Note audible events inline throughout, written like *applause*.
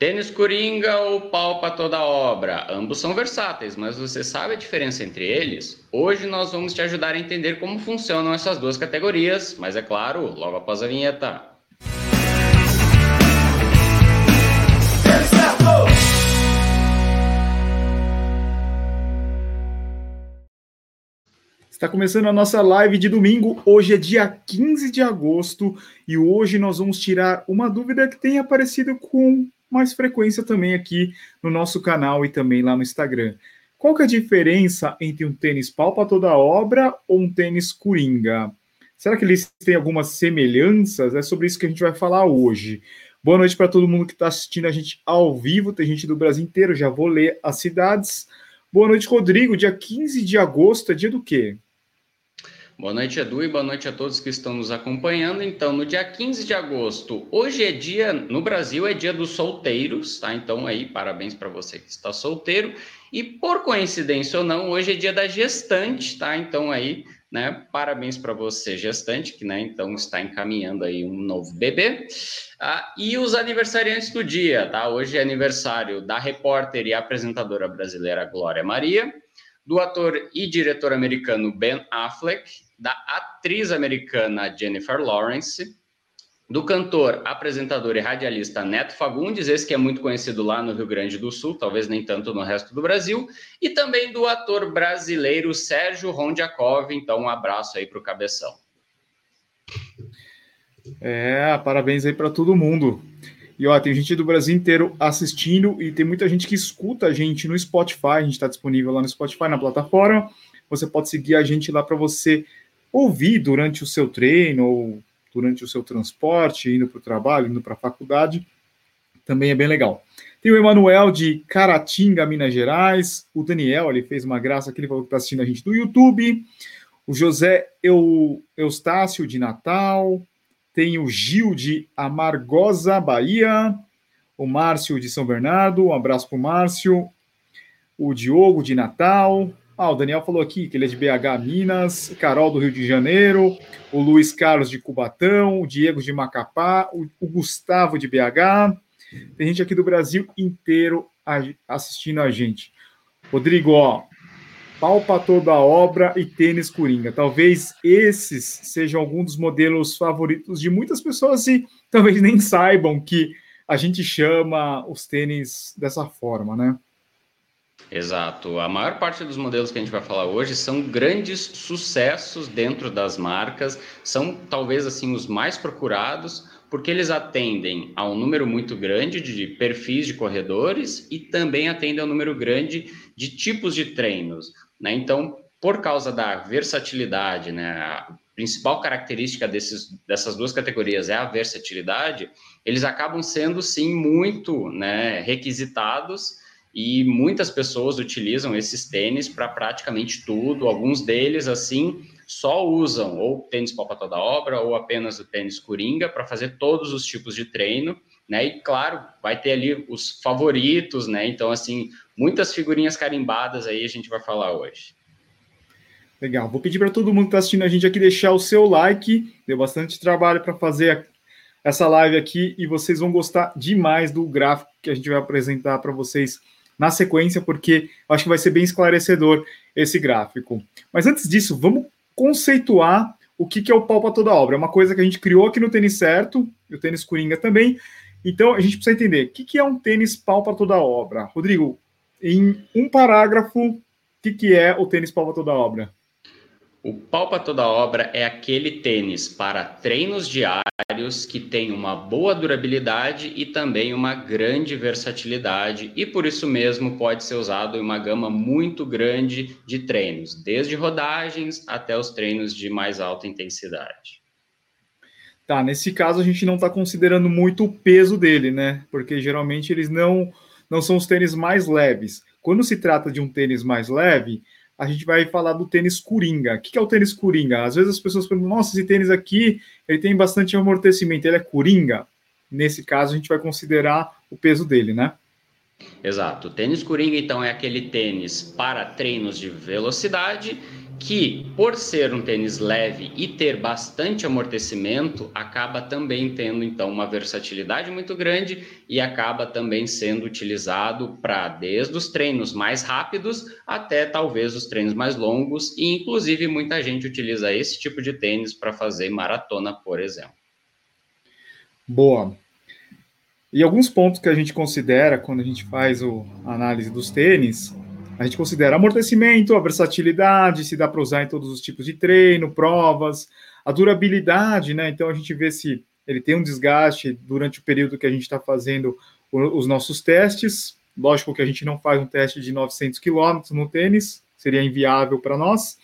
Tênis coringa ou pau para toda obra? Ambos são versáteis, mas você sabe a diferença entre eles? Hoje nós vamos te ajudar a entender como funcionam essas duas categorias, mas é claro, logo após a vinheta. Está começando a nossa live de domingo. Hoje é dia 15 de agosto e hoje nós vamos tirar uma dúvida que tem aparecido com mais frequência também aqui no nosso canal e também lá no Instagram. Qual que é a diferença entre um tênis pau para toda obra ou um tênis coringa? Será que eles têm algumas semelhanças? É sobre isso que a gente vai falar hoje. Boa noite para todo mundo que está assistindo a gente ao vivo. Tem gente do Brasil inteiro, já vou ler as cidades. Boa noite, Rodrigo. Dia 15 de agosto é dia do quê? Boa noite, Edu, e boa noite a todos que estão nos acompanhando. Então, no dia 15 de agosto, hoje é dia, no Brasil, é dia dos solteiros, tá? Então, aí, parabéns para você que está solteiro. E por coincidência ou não, hoje é dia da gestante, tá? Então, aí, né, parabéns para você, gestante, que, né, então está encaminhando aí um novo bebê. Ah, e os aniversariantes do dia, tá? Hoje é aniversário da repórter e apresentadora brasileira Glória Maria do ator e diretor americano Ben Affleck da atriz americana Jennifer Lawrence, do cantor, apresentador e radialista Neto Fagundes, esse que é muito conhecido lá no Rio Grande do Sul, talvez nem tanto no resto do Brasil, e também do ator brasileiro Sérgio Rondiakov. Então, um abraço aí para o Cabeção. É, parabéns aí para todo mundo. E ó, tem gente do Brasil inteiro assistindo e tem muita gente que escuta a gente no Spotify. A gente está disponível lá no Spotify, na plataforma. Você pode seguir a gente lá para você ouvir durante o seu treino ou durante o seu transporte, indo para o trabalho, indo para a faculdade, também é bem legal. Tem o Emanuel de Caratinga, Minas Gerais. O Daniel, ele fez uma graça que ele falou que está assistindo a gente do YouTube. O José Eu, Eustácio de Natal. Tem o Gil de Amargosa, Bahia. O Márcio de São Bernardo. Um abraço para o Márcio. O Diogo de Natal. Ah, o Daniel falou aqui que ele é de BH, Minas, Carol do Rio de Janeiro, o Luiz Carlos de Cubatão, o Diego de Macapá, o, o Gustavo de BH. Tem gente aqui do Brasil inteiro assistindo a gente. Rodrigo, ó, pau para toda a obra e tênis coringa. Talvez esses sejam alguns dos modelos favoritos de muitas pessoas e talvez nem saibam que a gente chama os tênis dessa forma, né? Exato. A maior parte dos modelos que a gente vai falar hoje são grandes sucessos dentro das marcas, são talvez assim os mais procurados, porque eles atendem a um número muito grande de perfis de corredores e também atendem a um número grande de tipos de treinos. Né? Então, por causa da versatilidade, né? a principal característica desses, dessas duas categorias é a versatilidade, eles acabam sendo sim muito né, requisitados e muitas pessoas utilizam esses tênis para praticamente tudo. Alguns deles, assim, só usam ou tênis pau toda obra ou apenas o tênis coringa para fazer todos os tipos de treino, né? E claro, vai ter ali os favoritos, né? Então, assim, muitas figurinhas carimbadas aí a gente vai falar hoje. Legal. Vou pedir para todo mundo que está assistindo a gente aqui deixar o seu like. Deu bastante trabalho para fazer essa live aqui e vocês vão gostar demais do gráfico que a gente vai apresentar para vocês na sequência, porque acho que vai ser bem esclarecedor esse gráfico. Mas antes disso, vamos conceituar o que, que é o pau para toda obra. É uma coisa que a gente criou aqui no tênis certo, e o tênis coringa também. Então a gente precisa entender o que, que é um tênis pau para toda obra. Rodrigo, em um parágrafo, o que, que é o tênis pau para toda obra? O pau para toda obra é aquele tênis para treinos diários que tem uma boa durabilidade e também uma grande versatilidade, e por isso mesmo pode ser usado em uma gama muito grande de treinos, desde rodagens até os treinos de mais alta intensidade. Tá, nesse caso a gente não está considerando muito o peso dele, né? Porque geralmente eles não, não são os tênis mais leves. Quando se trata de um tênis mais leve, a gente vai falar do tênis coringa. O que é o tênis coringa? Às vezes as pessoas perguntam, nossa, esse tênis aqui, ele tem bastante amortecimento, ele é coringa? Nesse caso, a gente vai considerar o peso dele, né? Exato. O tênis coringa, então, é aquele tênis para treinos de velocidade que, por ser um tênis leve e ter bastante amortecimento, acaba também tendo então uma versatilidade muito grande e acaba também sendo utilizado para desde os treinos mais rápidos até talvez os treinos mais longos e inclusive muita gente utiliza esse tipo de tênis para fazer maratona, por exemplo. Boa. E alguns pontos que a gente considera quando a gente faz a análise dos tênis a gente considera amortecimento, a versatilidade, se dá para usar em todos os tipos de treino, provas, a durabilidade, né? Então a gente vê se ele tem um desgaste durante o período que a gente está fazendo os nossos testes. Lógico que a gente não faz um teste de 900 quilômetros no tênis, seria inviável para nós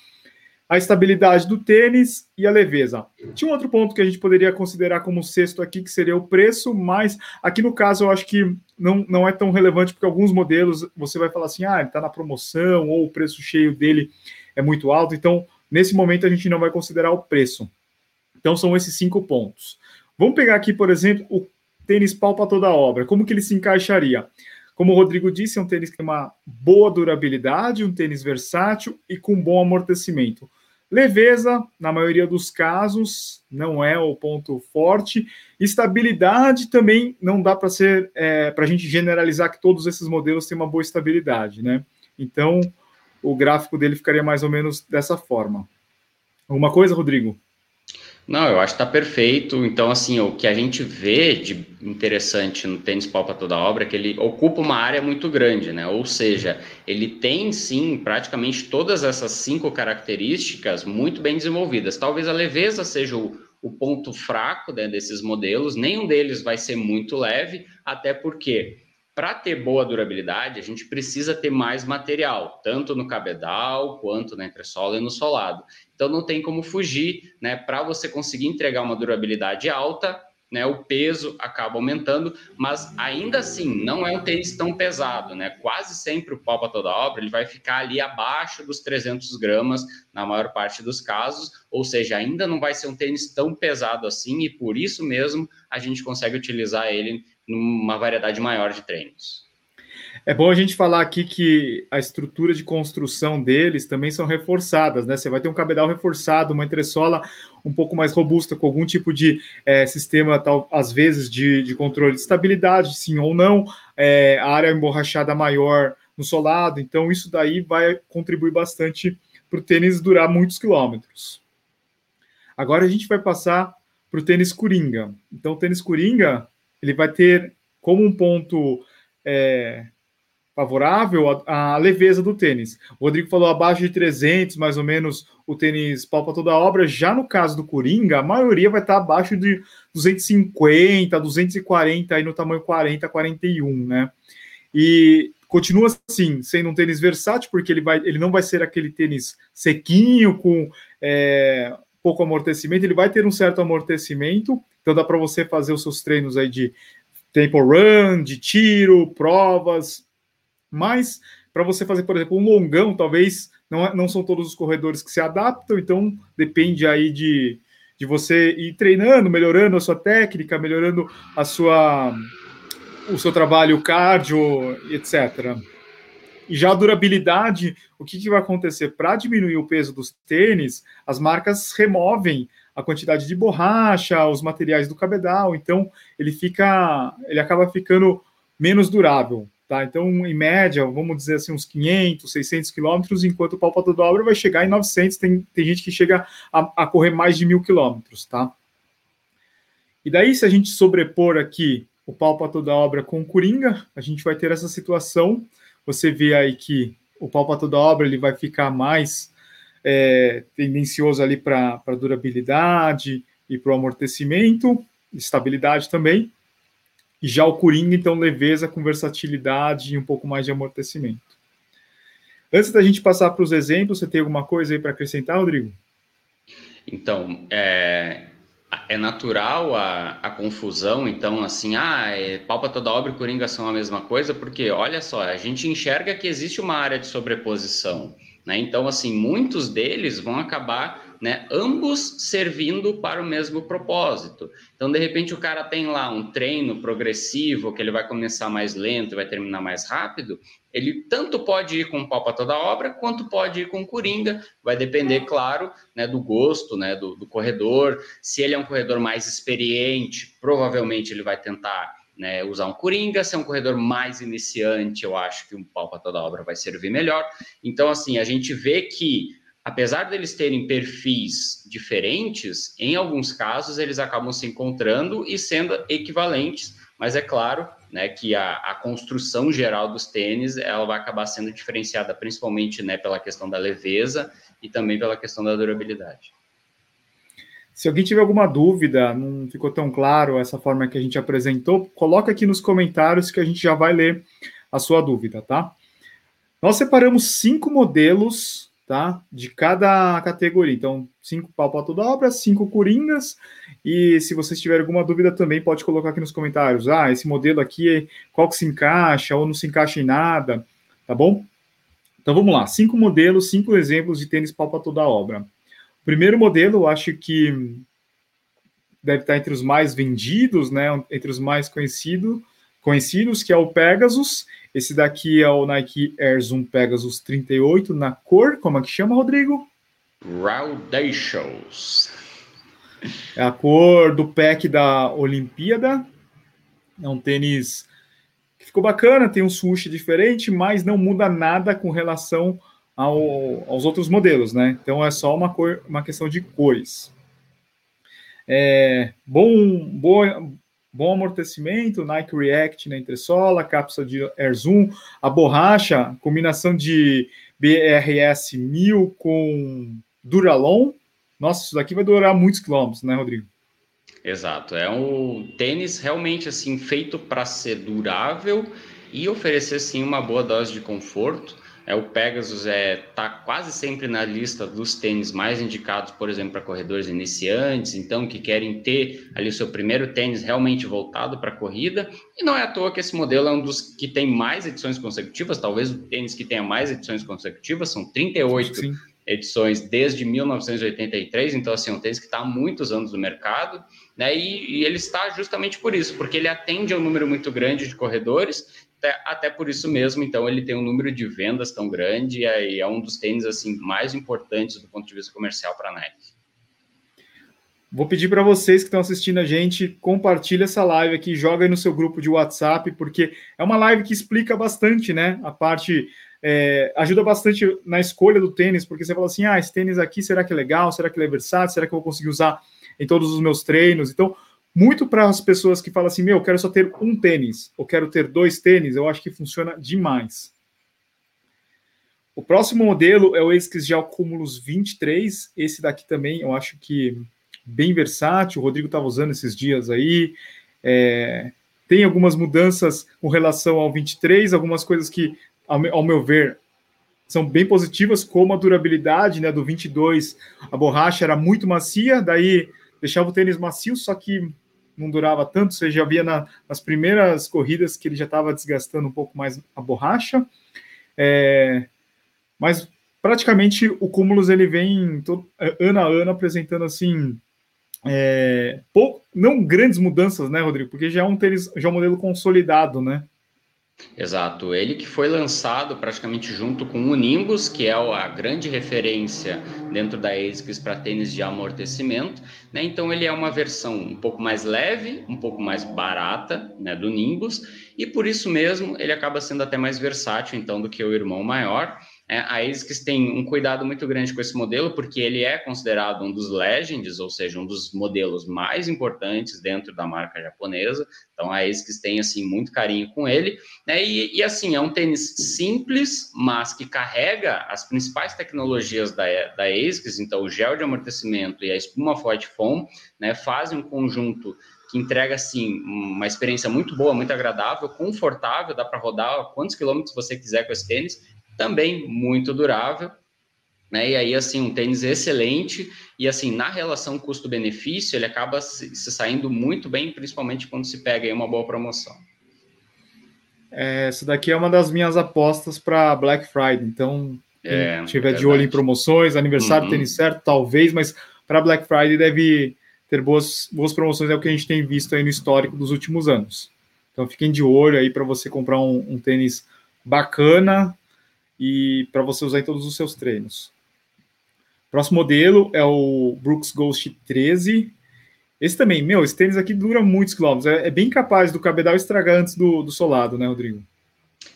a estabilidade do tênis e a leveza. Tinha um outro ponto que a gente poderia considerar como sexto aqui, que seria o preço, mas aqui no caso eu acho que não, não é tão relevante, porque alguns modelos você vai falar assim, ah, ele está na promoção, ou o preço cheio dele é muito alto, então nesse momento a gente não vai considerar o preço. Então são esses cinco pontos. Vamos pegar aqui, por exemplo, o tênis pau para toda obra, como que ele se encaixaria? Como o Rodrigo disse, é um tênis que tem uma boa durabilidade, um tênis versátil e com bom amortecimento. Leveza, na maioria dos casos, não é o ponto forte. Estabilidade também não dá para ser é, para a gente generalizar que todos esses modelos têm uma boa estabilidade, né? Então o gráfico dele ficaria mais ou menos dessa forma. Alguma coisa, Rodrigo? Não, eu acho que está perfeito. Então, assim, o que a gente vê de interessante no tênis pau para toda obra é que ele ocupa uma área muito grande, né? Ou seja, ele tem sim praticamente todas essas cinco características muito bem desenvolvidas. Talvez a leveza seja o, o ponto fraco né, desses modelos, nenhum deles vai ser muito leve, até porque para ter boa durabilidade, a gente precisa ter mais material, tanto no cabedal quanto na entressola e no solado. Então não tem como fugir, né? Para você conseguir entregar uma durabilidade alta, né, o peso acaba aumentando, mas ainda assim não é um tênis tão pesado, né? Quase sempre o pau para toda obra ele vai ficar ali abaixo dos 300 gramas na maior parte dos casos, ou seja, ainda não vai ser um tênis tão pesado assim e por isso mesmo a gente consegue utilizar ele numa variedade maior de treinos. É bom a gente falar aqui que a estrutura de construção deles também são reforçadas, né? Você vai ter um cabedal reforçado, uma entressola um pouco mais robusta, com algum tipo de é, sistema, tal, às vezes, de, de controle de estabilidade, sim ou não, é, a área emborrachada maior no solado, então isso daí vai contribuir bastante para o tênis durar muitos quilômetros. Agora a gente vai passar para o tênis coringa. Então, o tênis coringa ele vai ter como um ponto é, favorável a, a, leveza do tênis. O Rodrigo falou abaixo de 300, mais ou menos, o tênis palpa toda a obra. Já no caso do Coringa, a maioria vai estar abaixo de 250, 240, aí no tamanho 40, 41, né? E continua assim, sendo um tênis versátil, porque ele, vai, ele não vai ser aquele tênis sequinho, com é, pouco amortecimento, ele vai ter um certo amortecimento, então dá para você fazer os seus treinos aí de tempo run, de tiro, provas, mas para você fazer, por exemplo, um longão, talvez não, é, não são todos os corredores que se adaptam, então depende aí de, de você ir treinando, melhorando a sua técnica, melhorando a sua o seu trabalho cardio, etc. E já a durabilidade, o que, que vai acontecer? Para diminuir o peso dos tênis, as marcas removem a quantidade de borracha, os materiais do cabedal, então ele fica, ele acaba ficando menos durável, tá? Então, em média, vamos dizer assim, uns 500, 600 quilômetros, enquanto o palpa toda obra vai chegar em 900, tem, tem gente que chega a, a correr mais de mil quilômetros, tá? E daí, se a gente sobrepor aqui o palpa toda obra com o Coringa, a gente vai ter essa situação você vê aí que o pau toda obra ele vai ficar mais é, tendencioso ali para durabilidade e para o amortecimento, estabilidade também. E já o Coringa, então, leveza com versatilidade e um pouco mais de amortecimento. Antes da gente passar para os exemplos, você tem alguma coisa aí para acrescentar, Rodrigo? Então, é, é natural a, a confusão, então, assim, ah, é, palpa toda obra e coringa são a mesma coisa, porque, olha só, a gente enxerga que existe uma área de sobreposição, Né? Então, assim, muitos deles vão acabar né, ambos servindo para o mesmo propósito. Então, de repente, o cara tem lá um treino progressivo, que ele vai começar mais lento e vai terminar mais rápido, ele tanto pode ir com pau para toda obra, quanto pode ir com coringa, vai depender, claro, né, do gosto né, do, do corredor. Se ele é um corredor mais experiente, provavelmente ele vai tentar né, usar um coringa, se é um corredor mais iniciante, eu acho que um pau para toda obra vai servir melhor. Então, assim, a gente vê que apesar deles terem perfis diferentes, em alguns casos eles acabam se encontrando e sendo equivalentes, mas é claro né, que a, a construção geral dos tênis ela vai acabar sendo diferenciada principalmente né, pela questão da leveza e também pela questão da durabilidade. Se alguém tiver alguma dúvida, não ficou tão claro essa forma que a gente apresentou, coloca aqui nos comentários que a gente já vai ler a sua dúvida, tá? Nós separamos cinco modelos tá? De cada categoria. Então, cinco pau para toda obra, cinco coringas. E se vocês tiverem alguma dúvida também, pode colocar aqui nos comentários. Ah, esse modelo aqui, qual que se encaixa ou não se encaixa em nada, tá bom? Então vamos lá, cinco modelos, cinco exemplos de tênis pau para toda obra. Primeiro modelo, acho que deve estar entre os mais vendidos, né? Entre os mais conhecidos, conhecidos, que é o Pegasus. Esse daqui é o Nike Air Zoom Pegasus 38 na cor, como é que chama, Rodrigo? Raudacious. É a cor do pack da Olimpíada. É um tênis que ficou bacana, tem um swoosh diferente, mas não muda nada com relação ao, aos outros modelos, né? Então é só uma, cor, uma questão de cores. É, bom, bom amortecimento, Nike React na entressola, cápsula de Air Zoom, a borracha, combinação de BRS 1000 com Duralon. Nossa, isso daqui vai durar muitos quilômetros, né, Rodrigo? Exato, é um tênis realmente assim feito para ser durável e oferecer sim uma boa dose de conforto. É, o Pegasus é tá quase sempre na lista dos tênis mais indicados, por exemplo, para corredores iniciantes, então que querem ter ali o seu primeiro tênis realmente voltado para a corrida. E não é à toa que esse modelo é um dos que tem mais edições consecutivas, talvez o tênis que tenha mais edições consecutivas, são 38 Sim. edições desde 1983, então assim, é um tênis que está há muitos anos no mercado, né? E, e ele está justamente por isso, porque ele atende a um número muito grande de corredores até, até, por isso mesmo, então, ele tem um número de vendas tão grande e é, é um dos tênis assim mais importantes do ponto de vista comercial para a Nike. Vou pedir para vocês que estão assistindo a gente, compartilha essa live aqui, joga aí no seu grupo de WhatsApp, porque é uma live que explica bastante, né? A parte é, ajuda bastante na escolha do tênis, porque você fala assim: ah, esse tênis aqui, será que é legal? Será que ele é versátil? Será que eu vou conseguir usar em todos os meus treinos? Então, muito para as pessoas que falam assim, meu, eu quero só ter um tênis, ou quero ter dois tênis, eu acho que funciona demais. O próximo modelo é o ASICS Gel Cumulus 23. Esse daqui também eu acho que bem versátil. O Rodrigo estava usando esses dias aí. É, tem algumas mudanças com relação ao 23, algumas coisas que, ao meu ver, são bem positivas, como a durabilidade né, do 22. A borracha era muito macia, daí deixava o tênis macio, só que não durava tanto, você já via na, nas primeiras corridas que ele já estava desgastando um pouco mais a borracha. É, mas praticamente o Cúmulos ele vem todo, é, ano a ano apresentando assim é, pou, não grandes mudanças, né, Rodrigo? Porque já é um tênis, já é um modelo consolidado, né? Exato, ele que foi lançado praticamente junto com o Nimbus, que é a grande referência dentro da ASICS para tênis de amortecimento, né? Então ele é uma versão um pouco mais leve, um pouco mais barata, né, do Nimbus, e por isso mesmo ele acaba sendo até mais versátil então do que o irmão maior. É, a ASICS tem um cuidado muito grande com esse modelo, porque ele é considerado um dos legends, ou seja, um dos modelos mais importantes dentro da marca japonesa. Então, a ASICS tem, assim, muito carinho com ele. Né? E, e, assim, é um tênis simples, mas que carrega as principais tecnologias da, da ASICS. Então, o gel de amortecimento e a espuma Forte Foam né, fazem um conjunto que entrega assim uma experiência muito boa, muito agradável, confortável, dá para rodar quantos quilômetros você quiser com esse tênis também muito durável, né? E aí, assim, um tênis excelente e, assim, na relação custo-benefício, ele acaba se, se, saindo muito bem, principalmente quando se pega aí uma boa promoção. É, essa daqui é uma das minhas apostas para Black Friday, então É, tiver de olho em promoções, aniversário, uhum. tênis certo, talvez, mas para Black Friday deve ter boas, boas promoções, é o que a gente tem visto aí no histórico dos últimos anos. Então fiquem de olho aí para você comprar um, um tênis bacana e para você usar em todos os seus treinos. Próximo modelo é o Brooks Ghost 13. Esse também, meu, esse tênis aqui dura muitos quilômetros. É, é bem capaz do cabedal estragar antes do, do solado, né, Rodrigo?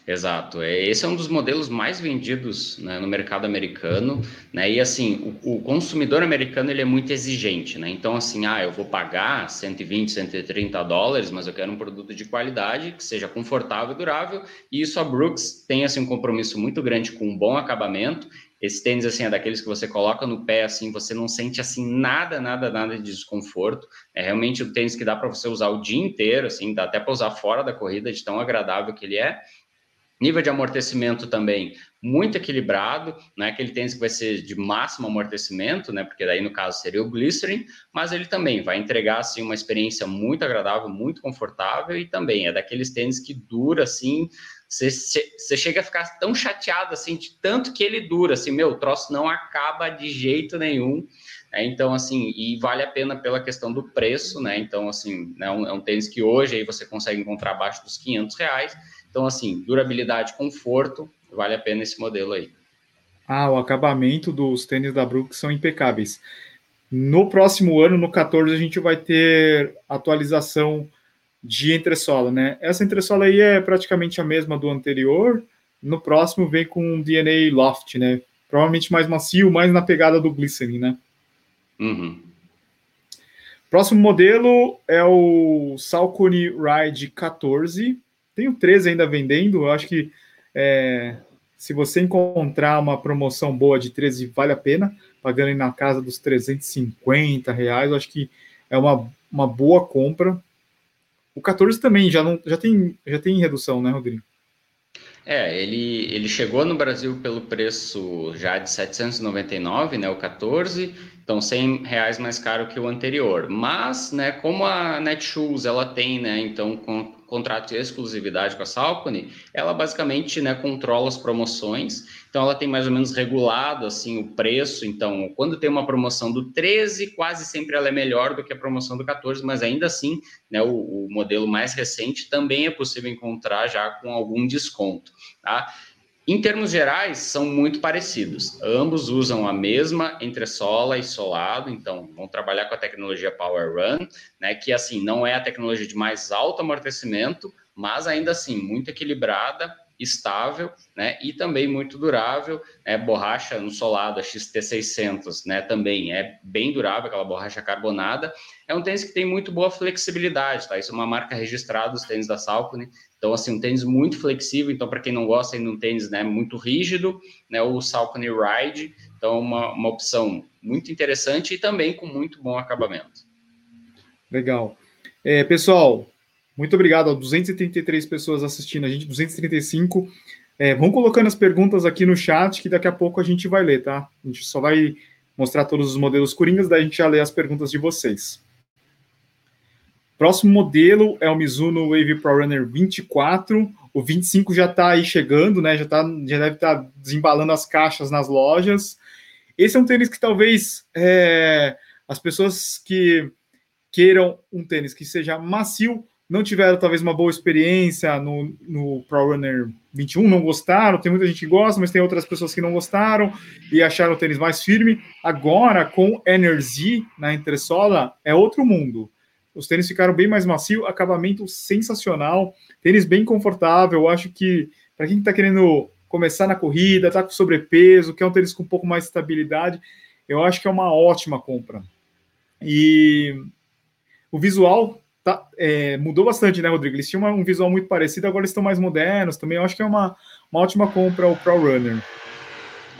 Exato. É, esse é um dos modelos mais vendidos né, no mercado americano, né? E assim, o, o, consumidor americano ele é muito exigente, né? Então, assim, ah, eu vou pagar 120, 130 dólares, mas eu quero um produto de qualidade que seja confortável e durável. E isso a Brooks tem assim um compromisso muito grande com um bom acabamento. Esse tênis assim é daqueles que você coloca no pé assim, você não sente assim nada, nada, nada de desconforto. É realmente o tênis que dá para você usar o dia inteiro, assim, dá até para usar fora da corrida de tão agradável que ele é. Nível de amortecimento também muito equilibrado, não é aquele tênis que vai ser de máximo amortecimento, né? Porque daí no caso seria o glycerin, mas ele também vai entregar assim uma experiência muito agradável, muito confortável e também é daqueles tênis que dura assim, você chega a ficar tão chateado assim de tanto que ele dura, assim, meu, o troço não acaba de jeito nenhum. Né? Então, assim, e vale a pena pela questão do preço, né? Então, assim, né, um, é um tênis que hoje aí você consegue encontrar abaixo dos 500 reais então, assim, durabilidade, conforto, vale a pena esse modelo aí. Ah, o acabamento dos tênis da Brooks são impecáveis. No próximo ano, no 14, a gente vai ter atualização de entressola, né? Essa entressola aí é praticamente a mesma do anterior. No próximo vem com um DNA Loft, né? Provavelmente mais macio, mais na pegada do Glycerin, né? Uhum. Próximo modelo é o Salcone Ride 14. Tem o 13 ainda vendendo. Eu acho que é, se você encontrar uma promoção boa de 13, vale a pena, pagando na casa dos 350 reais. Eu acho que é uma, uma boa compra. O 14 também já, não, já, tem, já tem redução, né, Rodrigo? É, ele, ele chegou no Brasil pelo preço já de 799, né, o 14, então 100 reais mais caro que o anterior. Mas, né, como a Netshoes, ela tem, né, então com, contrato de exclusividade com a Salcone, ela basicamente né, controla as promoções, então ela tem mais ou menos regulado assim o preço, então quando tem uma promoção do 13, quase sempre ela é melhor do que a promoção do 14, mas ainda assim, né, o, o modelo mais recente também é possível encontrar já com algum desconto, tá? Em termos gerais, são muito parecidos. Ambos usam a mesma entressola e solado, então vão trabalhar com a tecnologia Power Run, né, que assim não é a tecnologia de mais alto amortecimento, mas ainda assim muito equilibrada, estável, né, e também muito durável. Né, borracha no solado, a XT600, né, também é bem durável, aquela borracha carbonada. É um tênis que tem muito boa flexibilidade, tá? Isso é uma marca registrada dos tênis da Salcone, então, assim, um tênis muito flexível. Então, para quem não gosta de um tênis né, muito rígido, né, o Salcone Ride. Então, uma, uma opção muito interessante e também com muito bom acabamento. Legal. É, pessoal, muito obrigado a 233 pessoas assistindo a gente, 235. É, vão colocando as perguntas aqui no chat que daqui a pouco a gente vai ler, tá? A gente só vai mostrar todos os modelos coringas, daí a gente já lê as perguntas de vocês. Próximo modelo é o Mizuno Wave Pro Runner 24. O 25 já está aí chegando, né? Já, tá, já deve estar tá desembalando as caixas nas lojas. Esse é um tênis que talvez é, as pessoas que queiram um tênis que seja macio não tiveram talvez uma boa experiência no, no Pro Runner 21, não gostaram. Tem muita gente que gosta, mas tem outras pessoas que não gostaram e acharam o tênis mais firme. Agora, com Energy na entressola, é outro mundo. Os tênis ficaram bem mais macio, acabamento sensacional, tênis bem confortável. Eu acho que para quem está querendo começar na corrida, está com sobrepeso, quer um tênis com um pouco mais de estabilidade, eu acho que é uma ótima compra. E o visual tá, é, mudou bastante, né, Rodrigo? Eles tinham um visual muito parecido, agora eles estão mais modernos também. Eu acho que é uma, uma ótima compra o Pro Runner.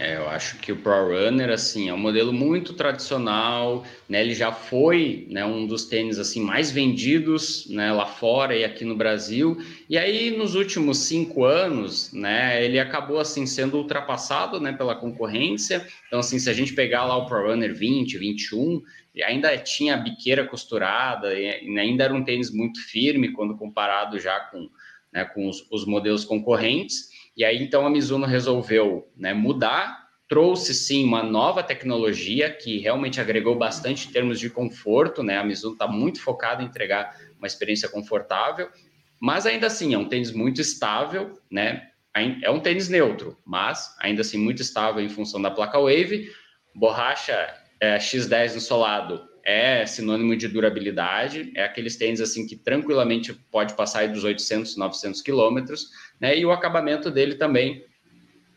É, eu acho que o Pro Runner assim é um modelo muito tradicional, né? Ele já foi, né, um dos tênis assim mais vendidos, né, lá fora e aqui no Brasil. E aí nos últimos cinco anos, né, ele acabou assim sendo ultrapassado, né, pela concorrência. Então assim, se a gente pegar lá o Pro Runner 20, 21, ainda tinha a biqueira costurada, e ainda era um tênis muito firme quando comparado já com, né, com os, os modelos concorrentes. E aí, então, a Mizuno resolveu né, mudar trouxe sim uma nova tecnologia que realmente agregou bastante em termos de conforto, né? A Mizuno está muito focada em entregar uma experiência confortável, mas ainda assim é um tênis muito estável, né? É um tênis neutro, mas ainda assim muito estável em função da placa Wave. Borracha é, X10 no solado é sinônimo de durabilidade, é aqueles tênis assim que tranquilamente pode passar dos 800, 900 quilômetros, né? E o acabamento dele também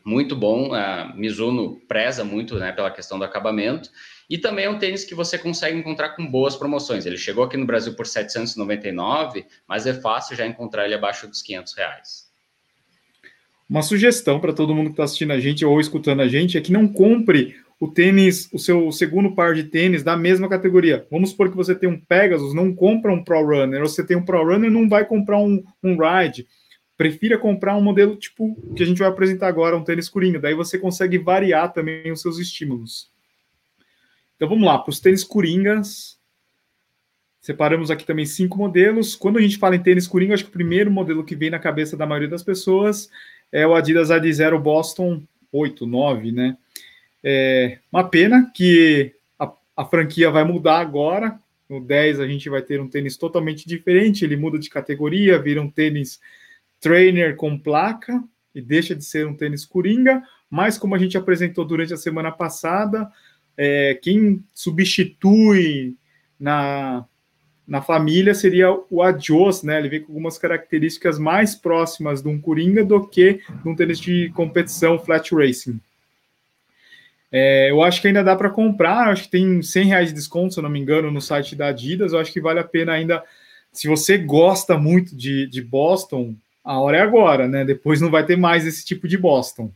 muito bom. A Mizuno preza muito né, pela questão do acabamento. E também é um tênis que você consegue encontrar com boas promoções. Ele chegou aqui no Brasil por 799, mas é fácil já encontrar ele abaixo dos 500 reais. Uma sugestão para todo mundo que está assistindo a gente ou escutando a gente é que não compre o tênis, o seu segundo par de tênis da mesma categoria. Vamos supor que você tem um Pegasus, não compra um Pro Runner, ou você tem um Pro Runner, não vai comprar um, um Ride prefira comprar um modelo tipo que a gente vai apresentar agora, um tênis coringa. Daí você consegue variar também os seus estímulos. Então vamos lá, para os tênis coringas. Separamos aqui também cinco modelos. Quando a gente fala em tênis coringa, acho que o primeiro modelo que vem na cabeça da maioria das pessoas é o Adidas Ad Zero Boston 8, 9, né? É uma pena que a, a franquia vai mudar agora. No 10 a gente vai ter um tênis totalmente diferente, ele muda de categoria, vira um tênis trainer com placa e deixa de ser um tênis coringa, mas como a gente apresentou durante a semana passada, é, quem substitui na, na família seria o Adios, né? Ele vem com algumas características mais próximas de um coringa do que de um tênis de competição flat racing. É, eu acho que ainda dá para comprar, acho que tem 100 reais de desconto, se eu não me engano, no site da Adidas. Eu acho que vale a pena ainda. Se você gosta muito de, de Boston, a hora é agora, né? Depois não vai ter mais esse tipo de Boston.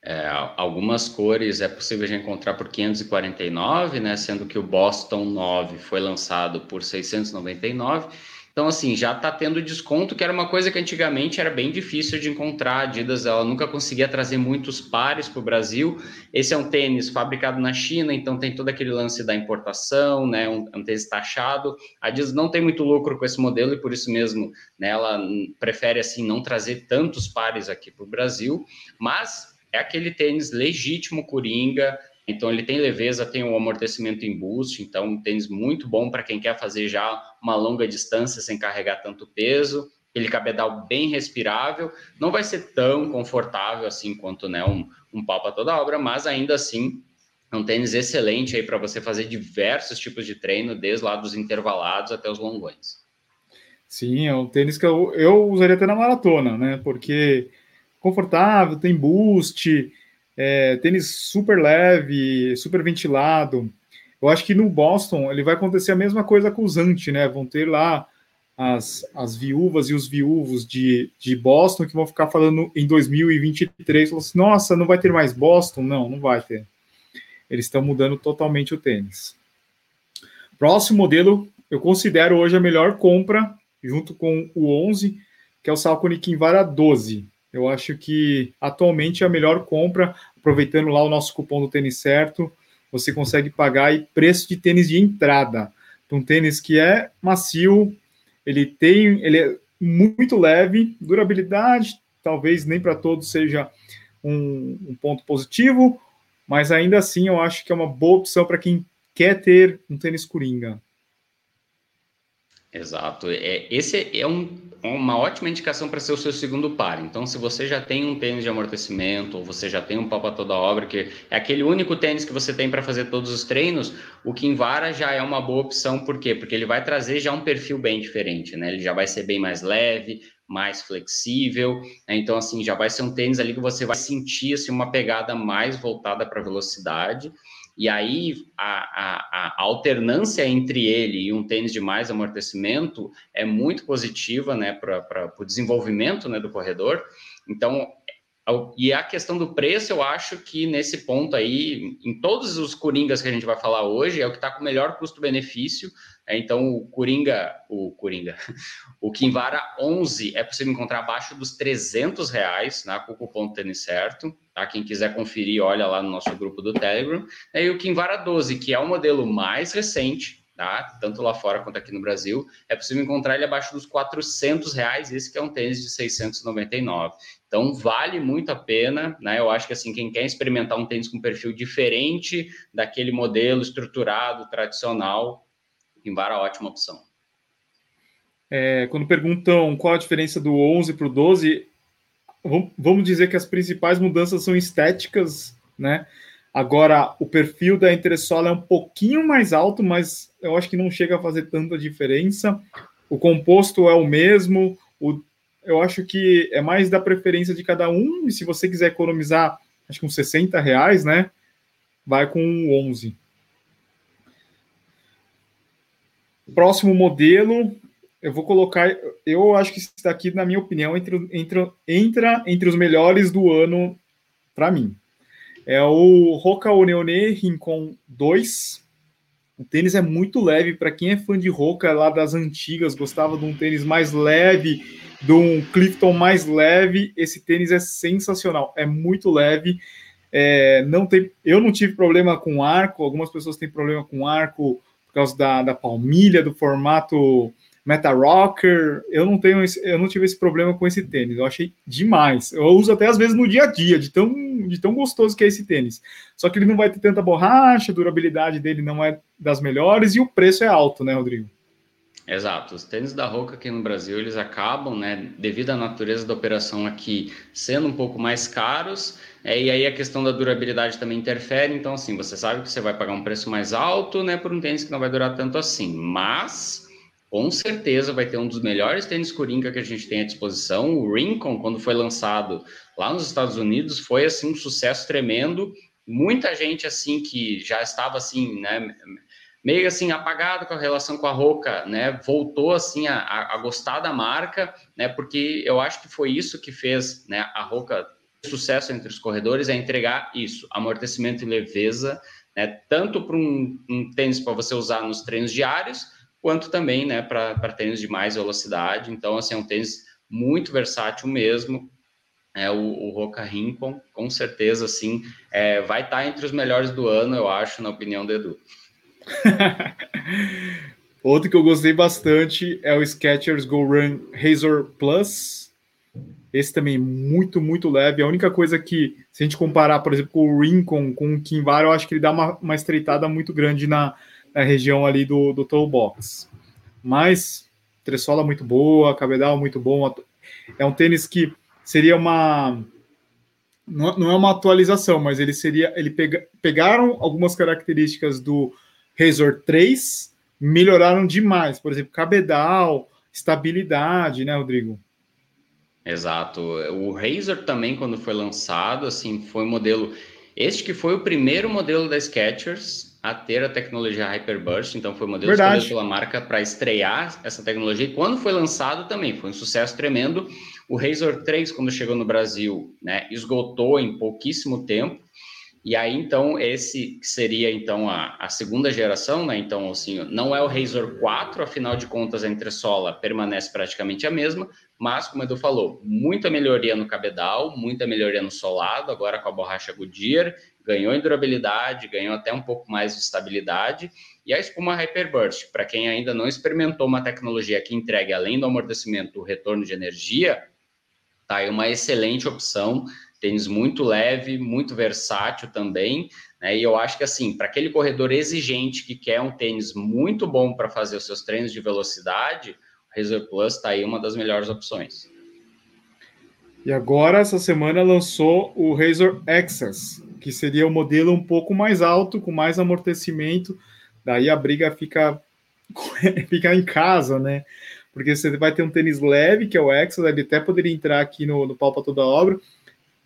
É, algumas cores é possível de encontrar por 549, né? Sendo que o Boston 9 foi lançado por 699 então, assim, já está tendo desconto, que era uma coisa que antigamente era bem difícil de encontrar. A Adidas ela nunca conseguia trazer muitos pares para o Brasil. Esse é um tênis fabricado na China, então tem todo aquele lance da importação, né? Um, um tênis taxado. A Adidas não tem muito lucro com esse modelo e por isso mesmo né, ela prefere assim não trazer tantos pares aqui para o Brasil, mas é aquele tênis legítimo Coringa, então ele tem leveza, tem um amortecimento em boost, então um tênis muito bom para quem quer fazer já uma longa distância sem carregar tanto peso. Ele cabedal bem respirável, não vai ser tão confortável assim quanto né, um, um pau para toda obra, mas ainda assim é um tênis excelente aí para você fazer diversos tipos de treino, desde lá dos intervalados até os longões. Sim, é um tênis que eu, eu usaria até na maratona, né? Porque confortável, tem boost, é, tênis super leve, super ventilado. Eu acho que no Boston ele vai acontecer a mesma coisa com os Ant, né? Vão ter lá as, as viúvas e os viúvos de, de Boston que vão ficar falando em 2023, assim, nossa, não vai ter mais Boston? Não, não vai ter. Eles estão mudando totalmente o tênis. Próximo modelo, eu considero hoje a melhor compra, junto com o 11, que é o Salcone Kinvara 12. Eu acho que atualmente é a melhor compra, aproveitando lá o nosso cupom do tênis certo, você consegue pagar aí preço de tênis de entrada. Um tênis que é macio, ele tem, ele é muito leve, durabilidade, talvez nem para todos seja um, um, ponto positivo, mas ainda assim eu acho que é uma boa opção para quem quer ter um tênis coringa. Exato. É, esse é um, uma ótima indicação para ser o seu segundo par. Então, se você já tem um tênis de amortecimento, ou você já tem um pau para toda obra, que é aquele único tênis que você tem para fazer todos os treinos, o Kinvara já é uma boa opção. Por quê? Porque ele vai trazer já um perfil bem diferente, né? Ele já vai ser bem mais leve, mais flexível. Né? Então, assim, já vai ser um tênis ali que você vai sentir assim, uma pegada mais voltada para velocidade. E aí a, a, a, alternância entre ele e um tênis de mais amortecimento é muito positiva né, para o desenvolvimento né, do corredor. Então, e a questão do preço, eu acho que nesse ponto aí, em todos os Coringas que a gente vai falar hoje, é o que está com o melhor custo-benefício. É, então, o Coringa, o Coringa, *laughs* o Kinvara 11 é possível encontrar abaixo dos 300 reais, né, com o cupom tênis certo. Tá? Quem quiser conferir, olha lá no nosso grupo do Telegram. É, e o Kinvara 12, que é o modelo mais recente, tá? Tanto lá fora quanto aqui no Brasil, é possível encontrar ele abaixo dos 400 reais, esse que é um tênis de 699. Então, vale muito a pena, né? Eu acho que, assim, quem quer experimentar um tênis com perfil diferente daquele modelo estruturado, tradicional, Pimbara é ótima opção. É, quando perguntam qual a diferença do 11 para o 12, vamos dizer que as principais mudanças são estéticas, né? Agora, o perfil da entressola é um pouquinho mais alto, mas eu acho que não chega a fazer tanta diferença. O composto é o mesmo, o, eu acho que é mais da preferência de cada um, e se você quiser economizar, acho que uns 60 reais, né? Vai com o 11. Próximo modelo, eu vou colocar, eu acho que isso daqui, na minha opinião, entra, entra, entra entre os melhores do ano para mim. É o Roca Oneone Rincon 2. O tênis é muito leve para quem é fã de Roca lá das antigas, gostava de um tênis mais leve, de um Clifton mais leve. Esse tênis é sensacional, é muito leve. É, não tem, eu não tive problema com arco, algumas pessoas têm problema com arco por causa da, da palmilha, do formato Meta Rocker. Eu não tenho, esse, eu não tive esse problema com esse tênis. Eu achei demais. Eu uso até às vezes no dia a dia, de tão, de tão gostoso que é esse tênis. Só que ele não vai ter tanta borracha, a durabilidade dele não é das melhores e o preço é alto, né, Rodrigo? Exato. Os tênis da Roca aqui no Brasil, eles acabam, né, devido à natureza da operação aqui, sendo um pouco mais caros, é, e aí a questão da durabilidade também interfere. Então, assim, você sabe que você vai pagar um preço mais alto, né, por um tênis que não vai durar tanto assim. Mas com certeza vai ter um dos melhores tênis Coringa que a gente tem à disposição. O Rincon, quando foi lançado lá nos Estados Unidos, foi assim um sucesso tremendo. Muita gente assim que já estava assim, né, meio assim apagado com a relação com a Roca, né, voltou assim a, a, gostar da marca, né, porque eu acho que foi isso que fez, né, a Roca sucesso entre os corredores é entregar isso, amortecimento e leveza, né, tanto para um, um tênis para você usar nos treinos diários, quanto também né, para tênis de mais velocidade. Então, assim, é um tênis muito versátil mesmo. É, o, o Roca Rincon, com certeza, assim, é, vai estar tá entre os melhores do ano, eu acho, na opinião do Edu. *laughs* Outro que eu gostei bastante é o Skechers Go Run Razor Plus. Esse também muito, muito leve. A única coisa que, se a gente comparar, por exemplo, com o Rincon, com o Kinvara, eu acho que ele dá uma, uma estreitada muito grande na, na região ali do, do toe box. Mas tressola muito boa, cabedal muito bom. É um tênis que seria uma não é uma atualização, mas ele seria ele pega, pegaram algumas características do Razor 3, melhoraram demais, por exemplo, cabedal, estabilidade, né, Rodrigo? Exato. O Razor também quando foi lançado, assim, foi um modelo este que foi o primeiro modelo da Skechers a ter a tecnologia Hyperburst, então foi o modelo Verdade. escolhido pela marca para estrear essa tecnologia. E quando foi lançado também foi um sucesso tremendo. O Razor 3, quando chegou no Brasil, né, esgotou em pouquíssimo tempo. E aí, então, esse seria, então, a, a segunda geração, né? Então, assim, não é o Razor 4, afinal de contas, a entressola permanece praticamente a mesma, mas, como o Edu falou, muita melhoria no cabedal, muita melhoria no solado, agora com a borracha Goodyear, ganhou em durabilidade, ganhou até um pouco mais de estabilidade, e a espuma Hyperburst, para quem ainda não experimentou uma tecnologia que entregue, além do amortecimento, o retorno de energia, tá aí uma excelente opção, tênis muito leve, muito versátil também, né? E eu acho que assim, para aquele corredor exigente que quer um tênis muito bom para fazer os seus treinos de velocidade, o Razor Plus está aí uma das melhores opções. E agora, essa semana, lançou o Razor Access, que seria o modelo um pouco mais alto, com mais amortecimento. Daí a briga fica, *laughs* fica em casa, né? Porque você vai ter um tênis leve, que é o Access, ele até poderia entrar aqui no, no pau para toda obra,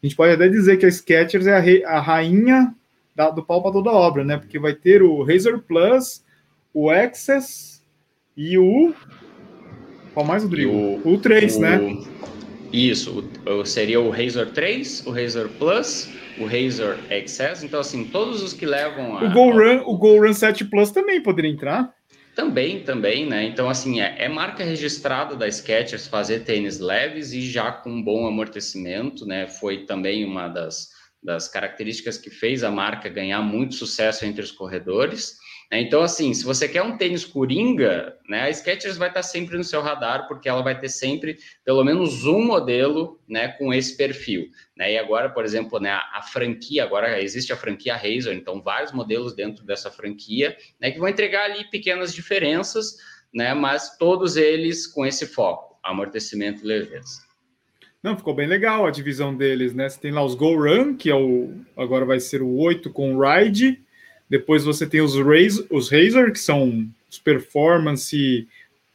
a gente pode até dizer que a Skechers é a, rei, a rainha da, do pau para toda obra, né? Porque vai ter o Razor Plus, o Access e o. Qual mais, Rodrigo? O, o 3, o, né? Isso, o, seria o Razor 3, o Razor Plus, o Razor XS. Então, assim, todos os que levam a. O Go Run, o Go Run 7 Plus também poderia entrar. Também, também, né? Então, assim, é, é, marca registrada da Skechers fazer tênis leves e já com bom amortecimento, né? Foi também uma das, das características que fez a marca ganhar muito sucesso entre os corredores. Né? Então, assim, se você quer um tênis coringa, né, a Skechers vai estar sempre no seu radar, porque ela vai ter sempre pelo menos um modelo né, com esse perfil. Né? E agora, por exemplo, né, a franquia, agora existe a franquia Razor, então vários modelos dentro dessa franquia né, que vão entregar ali pequenas diferenças, né, mas todos eles com esse foco, amortecimento e leveza. Não, ficou bem legal a divisão deles, né? Você tem lá os Go Run, que é o agora vai ser o 8 com o Ride, depois você tem os, Razor, os Razor, que são os performance,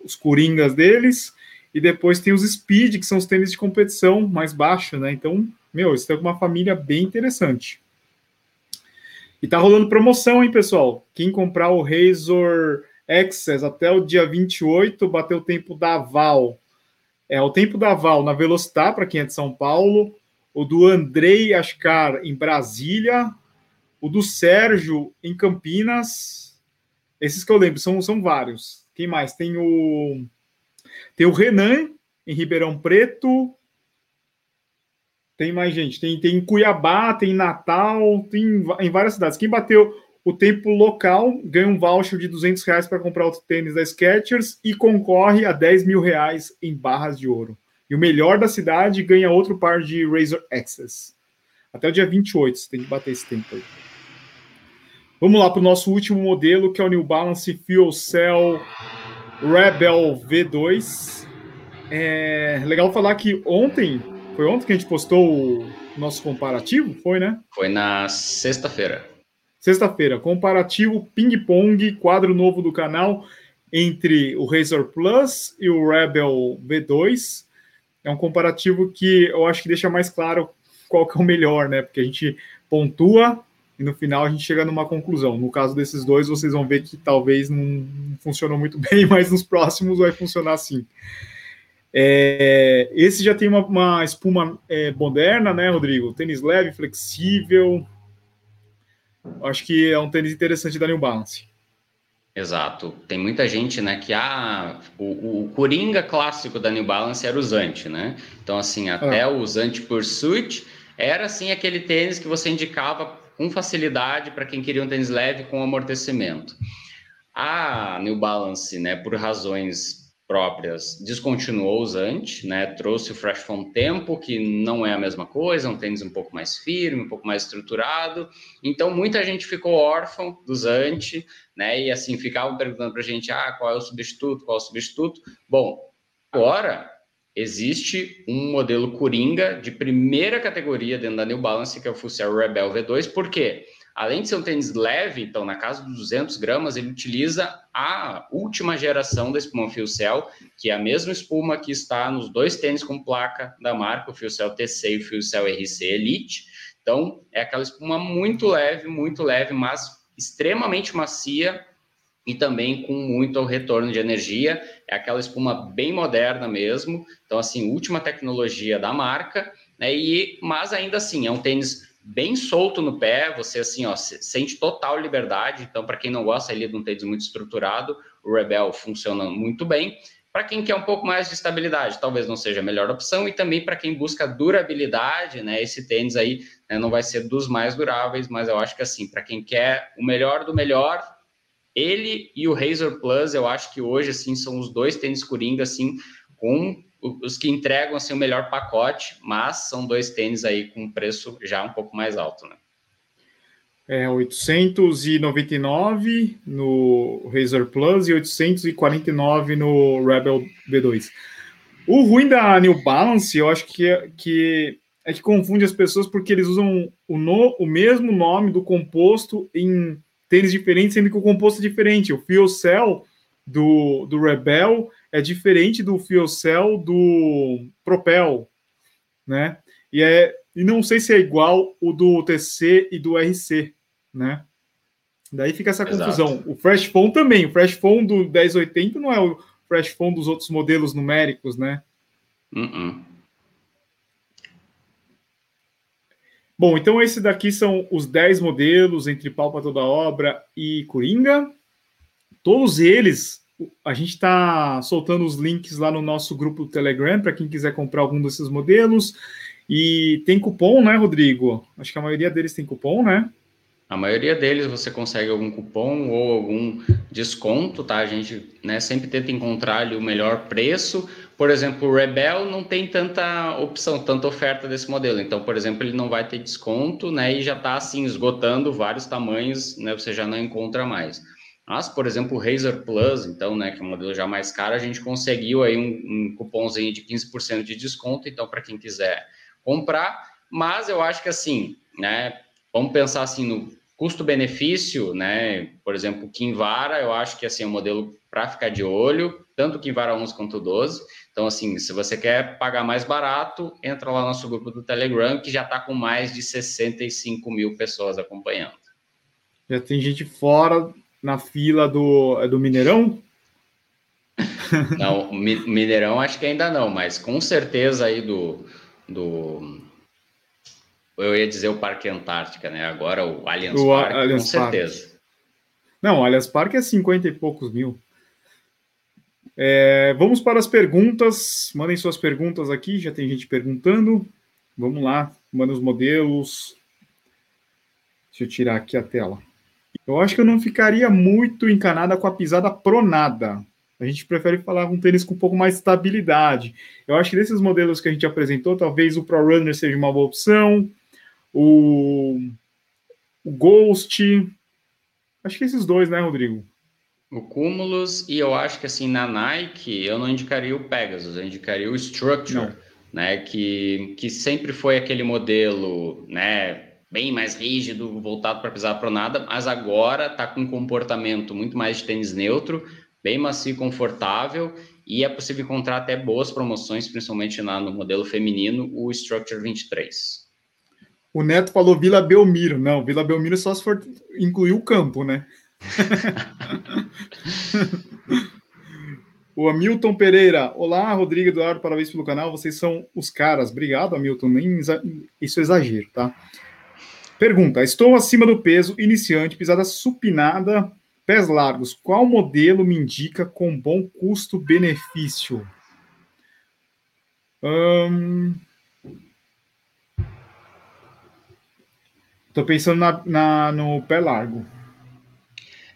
os coringas deles. E depois tem os Speed, que são os tênis de competição mais baixo, né? Então, meu, isso é uma família bem interessante. E tá rolando promoção, hein, pessoal? Quem comprar o Razor Access até o dia 28, bateu o tempo da Val. É o tempo da Val na Velocitar, para quem é de São Paulo. O do Andrei Ascar em Brasília o do Sérgio em Campinas. Esses que eu lembro, são, são vários. Quem mais? Tem o, tem o Renan em Ribeirão Preto. Tem mais gente. Tem, tem em Cuiabá, tem em Natal, tem em várias cidades. Quem bateu o tempo local ganha um voucher de 200 reais para comprar o tênis da Skechers e concorre a 10 mil reais em barras de ouro. E o melhor da cidade ganha outro par de Razor Access. Até o dia 28, você tem que bater esse tempo aí. Vamos lá para o nosso último modelo, que é o New Balance Fuel Cell Rebel V2. É legal falar que ontem, foi ontem que a gente postou o nosso comparativo, foi, né? Foi na sexta-feira. Sexta-feira, comparativo ping-pong, quadro novo do canal entre o Razor Plus e o Rebel V2. É um comparativo que eu acho que deixa mais claro qual que é o melhor, né? Porque a gente pontua e no final a gente chega numa conclusão. No caso desses dois, vocês vão ver que talvez não funcionou muito *laughs* bem, mas nos próximos vai funcionar assim. É, esse já tem uma, uma espuma é, moderna, né, Rodrigo? Tênis leve, flexível. Acho que é um tênis interessante da New Balance. Exato. Tem muita gente, né, que ah, o, o Coringa clássico da New Balance era o Zante, né? Então, assim, até ah. o Zante Pursuit era, assim, aquele tênis que você indicava com facilidade para quem queria um tênis leve com amortecimento. A New Balance, né, por razões próprias, descontinuou o Zante, né, trouxe o Fresh Foam Tempo, que não é a mesma coisa, é um tênis um pouco mais firme, um pouco mais estruturado. Então, muita gente ficou órfão do Zante, né, e assim, ficavam perguntando para a gente, ah, qual é o substituto, qual é o substituto. Bom, agora existe um modelo Coringa de primeira categoria dentro da New Balance, que é o Full Rebel V2, porque além de ser um tênis leve, então na casa dos 200 gramas, ele utiliza a última geração da espuma Fuel Cell, que é a mesma espuma que está nos dois tênis com placa da marca, o Fuel Cell TC e o Fuel Cell RC Elite. Então, é aquela espuma muito leve, muito leve, mas extremamente macia e também com muito retorno de energia. É aquela espuma bem moderna mesmo. Então, assim, última tecnologia da marca. Né? E, mas ainda assim, é um tênis bem solto no pé. Você, assim, ó, sente total liberdade. Então, para quem não gosta ali de um tênis muito estruturado, o Rebel funciona muito bem. Para quem quer um pouco mais de estabilidade, talvez não seja a melhor opção. E também para quem busca durabilidade, né? Esse tênis aí né, não vai ser dos mais duráveis, mas eu acho que assim, para quem quer o melhor do melhor, ele e o Razor Plus, eu acho que hoje assim são os dois tênis coringa assim com os que entregam assim o melhor pacote, mas são dois tênis aí com preço já um pouco mais alto, né? É 899 no Razor Plus e 849 no Rebel V2. O ruim da New Balance, eu acho que é que, é que confunde as pessoas porque eles usam o, no, o mesmo nome do composto em tênis diferentes, sendo que o composto é diferente. O Fuel Cell do, do Rebel é diferente do Fuel Cell do Propel, né? E, é, e não sei se é igual o do TC e do RC, né? Daí fica essa confusão. Exato. O Fresh Phone também. O Fresh Phone do 1080 não é o Fresh Phone dos outros modelos numéricos, né? Uh -uh. Bom, então esse daqui são os 10 modelos entre Pau para toda obra e Coringa. Todos eles, a gente está soltando os links lá no nosso grupo do Telegram para quem quiser comprar algum desses modelos. E tem cupom, né, Rodrigo? Acho que a maioria deles tem cupom, né? A maioria deles você consegue algum cupom ou algum desconto, tá? A gente né, sempre tenta encontrar ali o melhor preço. Por exemplo, o Rebel não tem tanta opção, tanta oferta desse modelo. Então, por exemplo, ele não vai ter desconto, né? E já está assim esgotando vários tamanhos, né? Você já não encontra mais. Mas, por exemplo, o Razer Plus, então, né, que é um modelo já mais caro, a gente conseguiu aí um, um cupomzinho de 15% de desconto, então, para quem quiser comprar. Mas eu acho que assim, né? Vamos pensar assim no Custo-benefício, né? Por exemplo, Kinvara, eu acho que assim, é um modelo para ficar de olho, tanto Kinvara 11 quanto o 12. Então, assim, se você quer pagar mais barato, entra lá no nosso grupo do Telegram, que já está com mais de 65 mil pessoas acompanhando. Já tem gente fora na fila do, é do Mineirão? Não, Mineirão acho que ainda não, mas com certeza aí do, do eu ia dizer o Parque Antártica, né? Agora o Allianz o Parque, Allianz com Parque. certeza. Não, o Allianz Parque é 50 e poucos mil. É, vamos para as perguntas. Mandem suas perguntas aqui, já tem gente perguntando. Vamos lá, mandem os modelos. Deixa eu tirar aqui a tela. Eu acho que eu não ficaria muito encanada com a pisada pronada. A gente prefere falar um tênis com um pouco mais de estabilidade. Eu acho que desses modelos que a gente apresentou, talvez o Pro Runner seja uma boa opção o, o Ghost. Acho que esses dois, né, Rodrigo? O Cumulus, e eu acho que assim, na Nike, eu não indicaria o Pegasus, eu indicaria o Structure, não. né? Que, que sempre foi aquele modelo, né? Bem mais rígido, voltado para pisar para nada, mas agora está com um comportamento muito mais de tênis neutro, bem macio e confortável, e é possível encontrar até boas promoções, principalmente na, no modelo feminino, o Structure 23. O Neto falou Vila Belmiro. Não, Vila Belmiro só se for incluir o campo, né? *laughs* o Hamilton Pereira. Olá, Rodrigo Eduardo, parabéns pelo canal. Vocês são os caras. Obrigado, Hamilton. Nem Isso é exagero, tá? Pergunta: Estou acima do peso, iniciante, pisada supinada, pés largos. Qual modelo me indica com bom custo-benefício? Hum... Tô pensando na, na, no pé largo.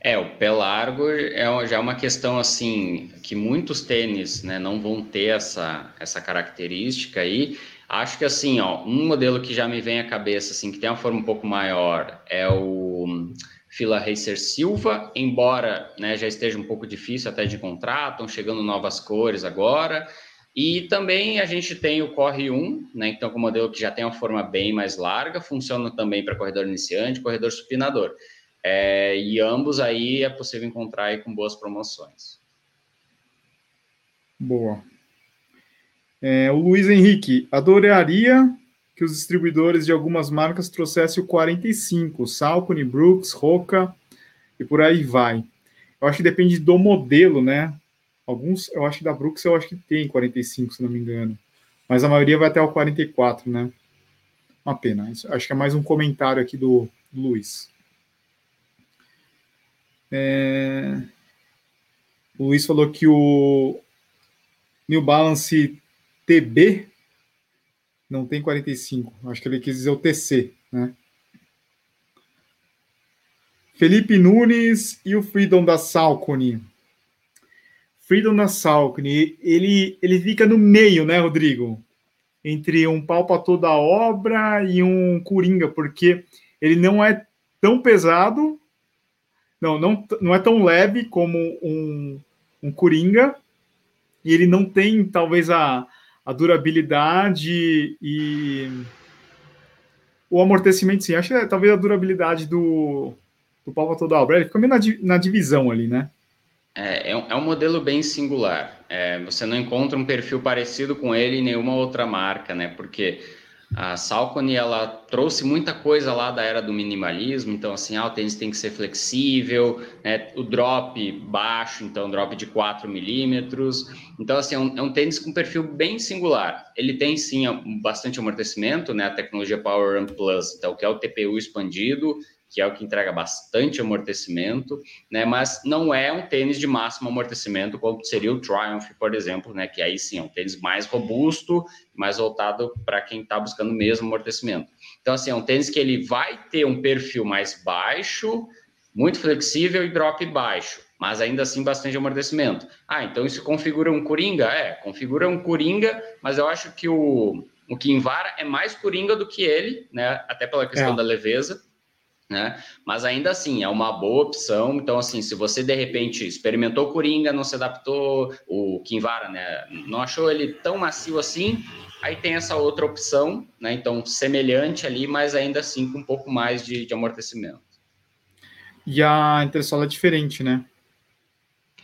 É, o pé largo é já é uma questão assim que muitos tênis né, não vão ter essa, essa característica aí. Acho que assim, ó, um modelo que já me vem à cabeça assim que tem uma forma um pouco maior é o Fila Racer Silva, embora né, já esteja um pouco difícil até de encontrar, estão chegando novas cores agora. E também a gente tem o Corre 1, né? Então, com o modelo que já tem uma forma bem mais larga, funciona também para corredor iniciante, corredor supinador. É, e ambos aí é possível encontrar aí com boas promoções. Boa. É, o Luiz Henrique, adoraria que os distribuidores de algumas marcas trouxessem o 45, Salcone, Brooks, Roca e por aí vai. Eu acho que depende do modelo, né? Alguns, eu acho que da Brooks, eu acho que tem 45, se não me engano. Mas a maioria vai até o 44, né? Uma pena. Acho que é mais um comentário aqui do, Luiz. É... O Luiz falou que o New Balance TB não tem 45. Acho que ele quis dizer o TC, né? Felipe Nunes e o Freedom da Salcone. Freedom na Salkney, ele, ele fica no meio, né, Rodrigo? Entre um pau para toda a obra e um coringa, porque ele não é tão pesado, não, não, não é tão leve como um, um coringa, e ele não tem, talvez, a, a durabilidade e o amortecimento, sim. Acho que é, talvez a durabilidade do, do pau para toda a obra. Ele fica meio na, na divisão ali, né? É, é, um, é um modelo bem singular. É, você não encontra um perfil parecido com ele em nenhuma outra marca, né? Porque a Salcone ela trouxe muita coisa lá da era do minimalismo, então assim, ah, o tênis tem que ser flexível, né? o drop baixo, então drop de 4 milímetros. Então, assim, é um, é um, tênis com perfil bem singular. Ele tem sim bastante amortecimento, né? A tecnologia Power Run Plus, então, que é o TPU expandido, que é o que entrega bastante amortecimento, né? Mas não é um tênis de máximo amortecimento, como seria o Triumph, por exemplo, né? Que aí sim é um tênis mais robusto, mais voltado para quem está buscando mesmo amortecimento. Então, assim, é um tênis que ele vai ter um perfil mais baixo, muito flexível e drop baixo, mas ainda assim bastante amortecimento. Ah, então isso configura um Coringa? É, configura um Coringa, mas eu acho que o, o Kinvara é mais Coringa do que ele, né? Até pela questão é. da leveza né? Mas ainda assim é uma boa opção. Então, assim, se você de repente experimentou o Coringa, não se adaptou, o Kinvara, né? Não achou ele tão macio assim, aí tem essa outra opção, né? Então, semelhante ali, mas ainda assim com um pouco mais de, de amortecimento. E a entressola é diferente, né?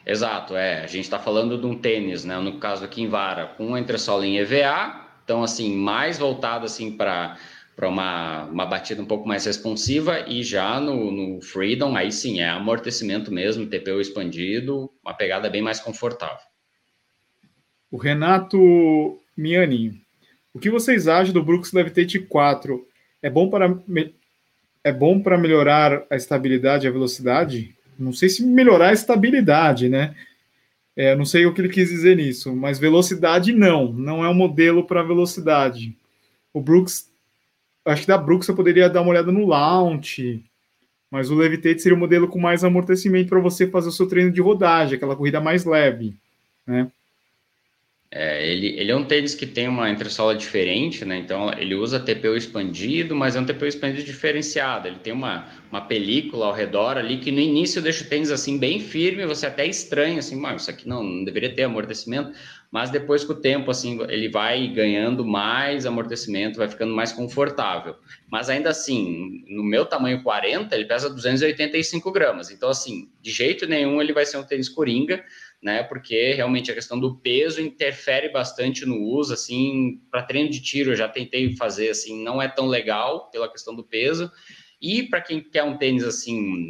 Exato, é. A gente está falando de um tênis, né? No caso do Kinvara, com a entressola em EVA, então assim mais voltado assim para para uma, uma batida um pouco mais responsiva e já no, no Freedom, aí sim, é amortecimento mesmo, TPU expandido, uma pegada bem mais confortável. O Renato Miani, o que vocês acham do Brooks Levitate 4? É bom para é bom para melhorar a estabilidade e a velocidade? Não sei se melhorar a estabilidade, né? É, não sei o que ele quis dizer nisso, mas velocidade não, não é um modelo para velocidade. O Brooks acho que da Brooks eu poderia dar uma olhada no launch, mas o Levitate seria um modelo com mais amortecimento para você fazer o seu treino de rodagem, aquela corrida mais leve, né? É, ele, ele é um tênis que tem uma entressola diferente, né? Então ele usa TPU expandido, mas é um TPU expandido diferenciado. Ele tem uma, uma película ao redor ali que no início deixa o tênis assim bem firme, você até estranha assim, mas isso aqui não, não deveria ter amortecimento, mas depois com o tempo assim ele vai ganhando mais amortecimento, vai ficando mais confortável. Mas ainda assim, no meu tamanho 40, ele pesa 285 gramas. Então assim, de jeito nenhum ele vai ser um tênis coringa né? Porque realmente a questão do peso interfere bastante no uso, assim, para treino de tiro eu já tentei fazer assim, não é tão legal pela questão do peso. E para quem quer um tênis assim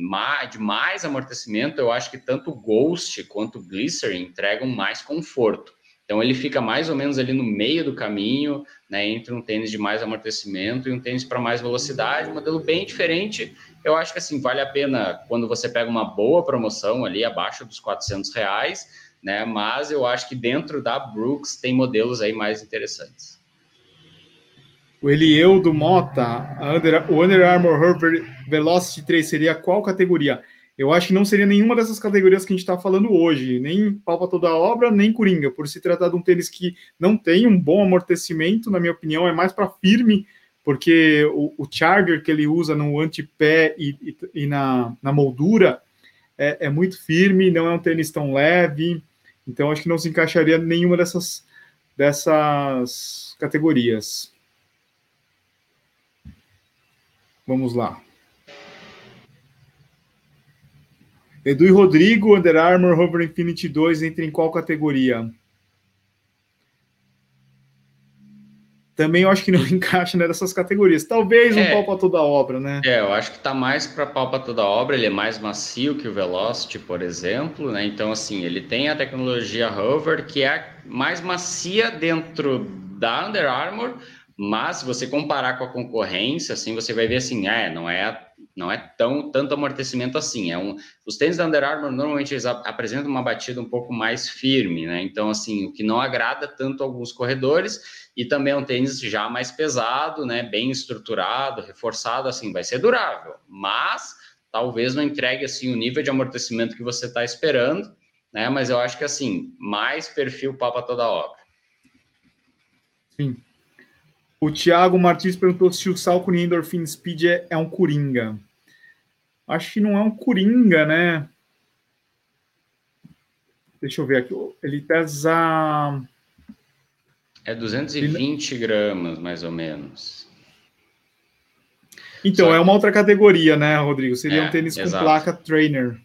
de mais amortecimento, eu acho que tanto o Ghost quanto o Glycerin entregam mais conforto. Então ele fica mais ou menos ali no meio do caminho, né, entre um tênis de mais amortecimento e um tênis para mais velocidade, um modelo bem diferente eu acho que assim vale a pena quando você pega uma boa promoção ali abaixo dos 400 reais, né? Mas eu acho que dentro da Brooks tem modelos aí mais interessantes. O Elieu do Mota, Under, o Under Armour Velocity 3 seria qual categoria? Eu acho que não seria nenhuma dessas categorias que a gente está falando hoje, nem palpa toda a obra, nem coringa, por se tratar de um tênis que não tem um bom amortecimento, na minha opinião, é mais para firme porque o, o charger que ele usa no antepé e, e, e na, na moldura é, é, muito firme, não é um tênis tão leve, então acho que não se encaixaria nenhuma dessas, dessas categorias. Vamos lá. Edu e Rodrigo, Under Armour Hover Infinity 2, entra em qual categoria? também eu acho que não *laughs* encaixa nessas categorias. Talvez um é, pau para toda obra, né? É, eu acho que está mais para pau para toda obra. Ele é mais macio que o Velocity, por exemplo, né? Então, assim, ele tem a tecnologia Hover, que é mais macia dentro da Under Armour, mas se você comparar com a concorrência, assim, você vai ver assim, é, não é não é tão tanto amortecimento assim. É um, os tênis da Under Armour normalmente eles apresentam uma batida um pouco mais firme, né? Então assim, o que não agrada tanto alguns corredores e também é um tênis já mais pesado, né? Bem estruturado, reforçado, assim, vai ser durável, mas talvez não entregue assim o nível de amortecimento que você está esperando, né? Mas eu acho que assim mais perfil para toda obra. Sim. O Thiago Martins perguntou se o Salcone Endorphin Speed é, é, um Coringa. Acho que não é um Coringa, né? Deixa eu ver aqui. Ele pesa. É 220 Ele... gramas, mais ou menos. Então, Só... é uma outra categoria, né, Rodrigo? Seria é, um tênis exato. com placa trainer.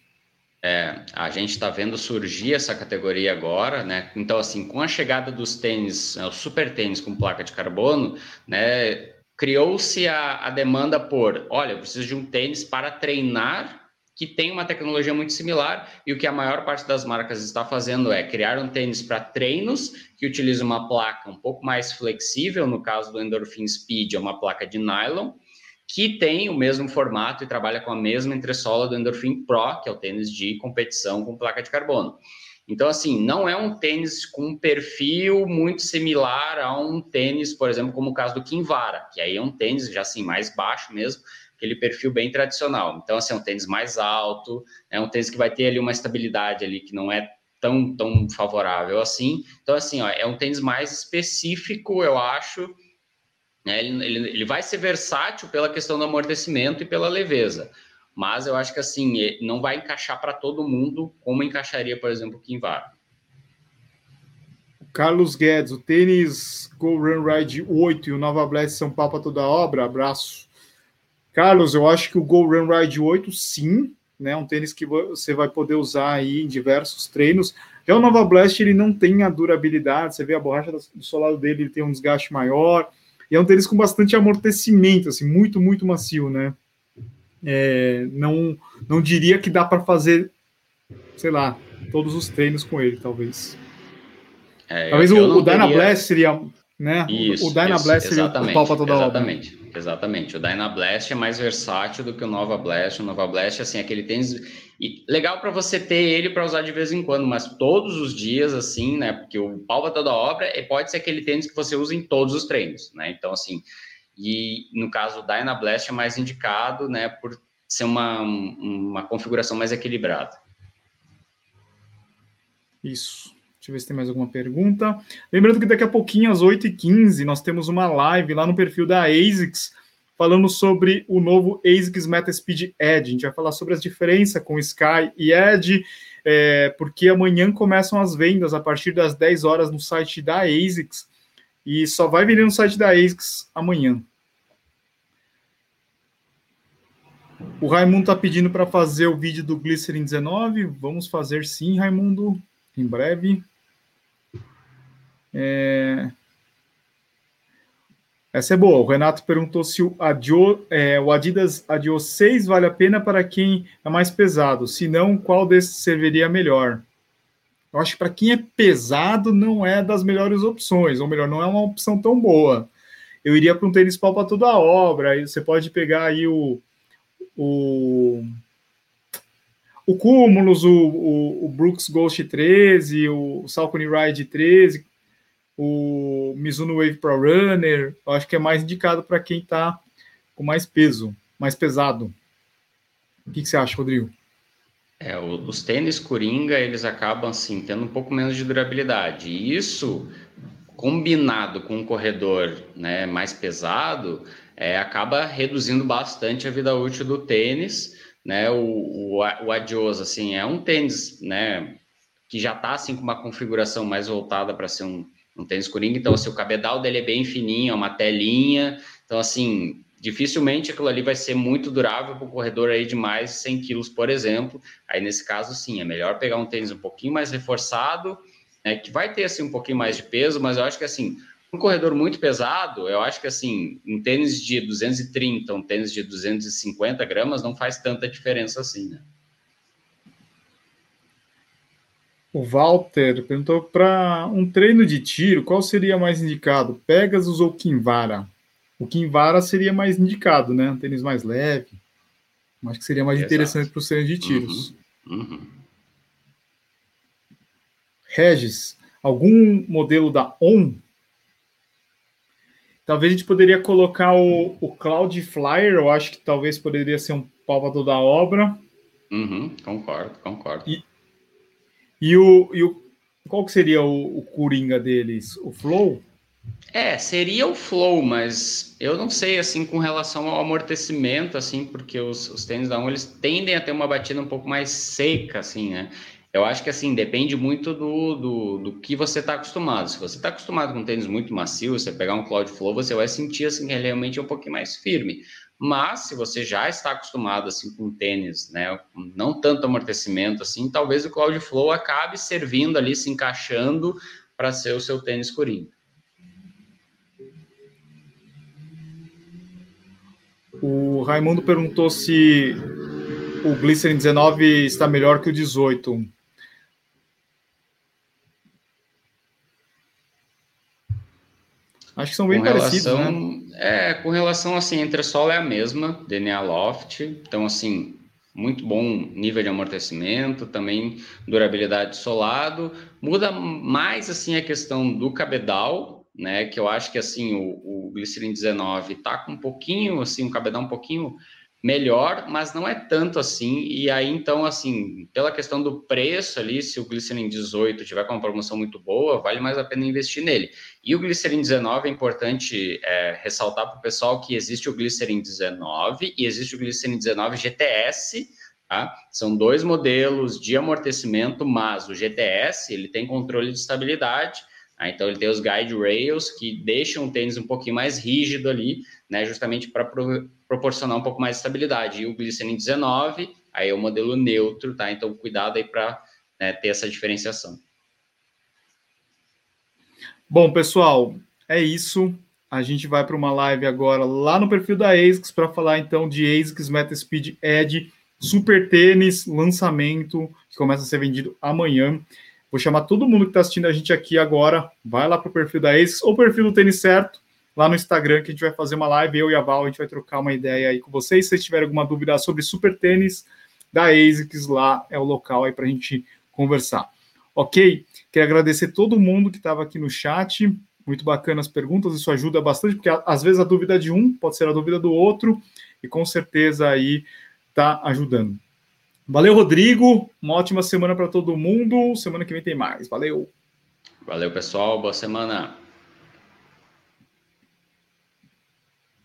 É, a gente está vendo surgir essa categoria agora, né? Então, assim, com a chegada dos tênis, né, o super tênis com placa de carbono, né? Criou-se a, a demanda por, olha, eu preciso de um tênis para treinar que tem uma tecnologia muito similar e o que a maior parte das marcas está fazendo é criar um tênis para treinos que utiliza uma placa um pouco mais flexível, no caso do Endorphin Speed, é uma placa de nylon, que tem o mesmo formato e trabalha com a mesma entressola do Endorphin Pro, que é o tênis de competição com placa de carbono. Então, assim, não é um tênis com um perfil muito similar a um tênis, por exemplo, como o caso do Kinvara, que aí é um tênis já assim mais baixo mesmo, aquele perfil bem tradicional. Então, assim, é um tênis mais alto, é um tênis que vai ter ali uma estabilidade ali que não é tão, tão favorável assim. Então, assim, ó, é um tênis mais específico, eu acho. Né? Ele, ele, ele vai ser versátil pela questão do amortecimento e pela leveza mas eu acho que assim, não vai encaixar para todo mundo como encaixaria, por exemplo, o Kinvar. Carlos Guedes, o tênis Go Run Ride 8 e o Nova Blast são papa toda obra? Abraço. Carlos, eu acho que o Go Run Ride 8 sim, né? Um tênis que você vai poder usar aí em diversos treinos. Já o Nova Blast ele não tem a durabilidade, você vê a borracha do solado dele, ele tem um desgaste maior. E é um tênis com bastante amortecimento, assim, muito, muito macio, né? é, não, não diria que dá para fazer, sei lá, todos os treinos com ele, talvez. É, talvez o, o Dyna Blast seria, né? Isso, o Dyna Blast seria o para toda exatamente, obra. Exatamente. O Dyna Blast é mais versátil do que o Nova Blast. O Nova Blast, assim, aquele tênis. E legal para você ter ele para usar de vez em quando, mas todos os dias, assim, né? Porque o pau para toda obra pode ser aquele tênis que você usa em todos os treinos, né? Então, assim, e no caso da Dynablast é mais indicado, né, por ser uma, uma configuração mais equilibrada. Isso. Deixa eu ver se tem mais alguma pergunta. Lembrando que daqui a pouquinho, às 8h15, nós temos uma live lá no perfil da ASICS, falando sobre o novo ASICS MetaSpeed Edge. A gente vai falar sobre as diferenças com Sky e Edge, é, porque amanhã começam as vendas a partir das 10 horas no site da ASICS e só vai vender no site da ASICS amanhã. O Raimundo está pedindo para fazer o vídeo do Glycerin 19. Vamos fazer sim, Raimundo, em breve. É... Essa é boa. O Renato perguntou se o, Adio, é, o Adidas Adio 6 vale a pena para quem é mais pesado. Se não, qual desses serviria melhor? Eu acho que para quem é pesado não é das melhores opções, ou melhor, não é uma opção tão boa. Eu iria para um tênis pau para toda a obra. Aí você pode pegar aí o o, o Cúmulos, o, o, o, Brooks Ghost 13, o Salcone Ride 13, o Mizuno Wave Pro Runner, eu acho que é mais indicado para quem está com mais peso, mais pesado. O que, que você acha, Rodrigo? É, os tênis Coringa, eles acabam, assim, tendo um pouco menos de durabilidade. E isso, combinado com um corredor né, mais pesado, é, acaba reduzindo bastante a vida útil do tênis, né? O, o, o Adios, assim, é um tênis, né? Que já está assim com uma configuração mais voltada para ser um, um tênis coringa, então assim, o cabedal dele é bem fininho, é uma telinha, então assim, dificilmente aquilo ali vai ser muito durável para o corredor aí de mais 100 quilos, por exemplo. Aí nesse caso, sim, é melhor pegar um tênis um pouquinho mais reforçado, né, que vai ter assim um pouquinho mais de peso, mas eu acho que assim um corredor muito pesado, eu acho que assim, um tênis de 230, um tênis de 250 gramas não faz tanta diferença assim, né? O Walter perguntou para um treino de tiro, qual seria mais indicado, Pegasus ou Kinvara? O Kinvara seria mais indicado, né? Um tênis mais leve. Acho que seria mais Exato. interessante para os treinos de tiros. Uhum. Uhum. Regis, algum modelo da ON Talvez a gente poderia colocar o, o Cloud Flyer, eu acho que talvez poderia ser um palpador da obra. Uhum, concordo, concordo. E, e, o, e o qual que seria o, o Coringa deles? O Flow? É, seria o Flow, mas eu não sei, assim, com relação ao amortecimento, assim, porque os, os tênis da ON, eles tendem a ter uma batida um pouco mais seca, assim, né? Eu acho que assim depende muito do, do, do que você está acostumado. Se você está acostumado com tênis muito macio, você pegar um Cloud Flow, você vai sentir assim que ele realmente é um pouquinho mais firme. Mas se você já está acostumado assim com tênis, né, não tanto amortecimento assim, talvez o Cloud Flow acabe servindo ali, se encaixando para ser o seu tênis coringa. O Raimundo perguntou se o Glycerin 19 está melhor que o 18. Acho que são bem com parecidos, relação, né? É, com relação assim, entre solo é a mesma, DNA Loft, então assim, muito bom nível de amortecimento, também durabilidade solado. Muda mais assim a questão do cabedal, né? Que eu acho que assim o, o Glycerin 19 tá com um pouquinho assim, um cabedal um pouquinho melhor, mas não é tanto assim. E aí, então, assim, pela questão do preço ali, se o Glycerin 18 tiver com uma promoção muito boa, vale mais a pena investir nele. E o Glycerin 19 é importante é, ressaltar para o pessoal que existe o Glycerin 19 e existe o Glycerin 19 GTS. Tá? São dois modelos de amortecimento, mas o GTS ele tem controle de estabilidade ah, então, ele tem os guide rails que deixam o tênis um pouquinho mais rígido ali, né, justamente para pro, proporcionar um pouco mais de estabilidade. E o Glycerin 19, aí é o modelo neutro, tá? Então, cuidado aí para né, ter essa diferenciação. Bom, pessoal, é isso. A gente vai para uma live agora lá no perfil da ASICS para falar então de ASICS MetaSpeed Edge Super Tênis, lançamento que começa a ser vendido amanhã. Vou chamar todo mundo que está assistindo a gente aqui agora. Vai lá para o perfil da ASICS ou perfil do Tênis Certo, lá no Instagram, que a gente vai fazer uma live, eu e a Val, a gente vai trocar uma ideia aí com vocês. Se vocês tiverem alguma dúvida sobre super tênis da ASICS, lá é o local aí para a gente conversar. Ok? Quero agradecer todo mundo que estava aqui no chat. Muito bacana as perguntas, isso ajuda bastante, porque às vezes a dúvida de um pode ser a dúvida do outro, e com certeza aí está ajudando. Valeu, Rodrigo. Uma ótima semana para todo mundo. Semana que vem tem mais. Valeu. Valeu, pessoal. Boa semana.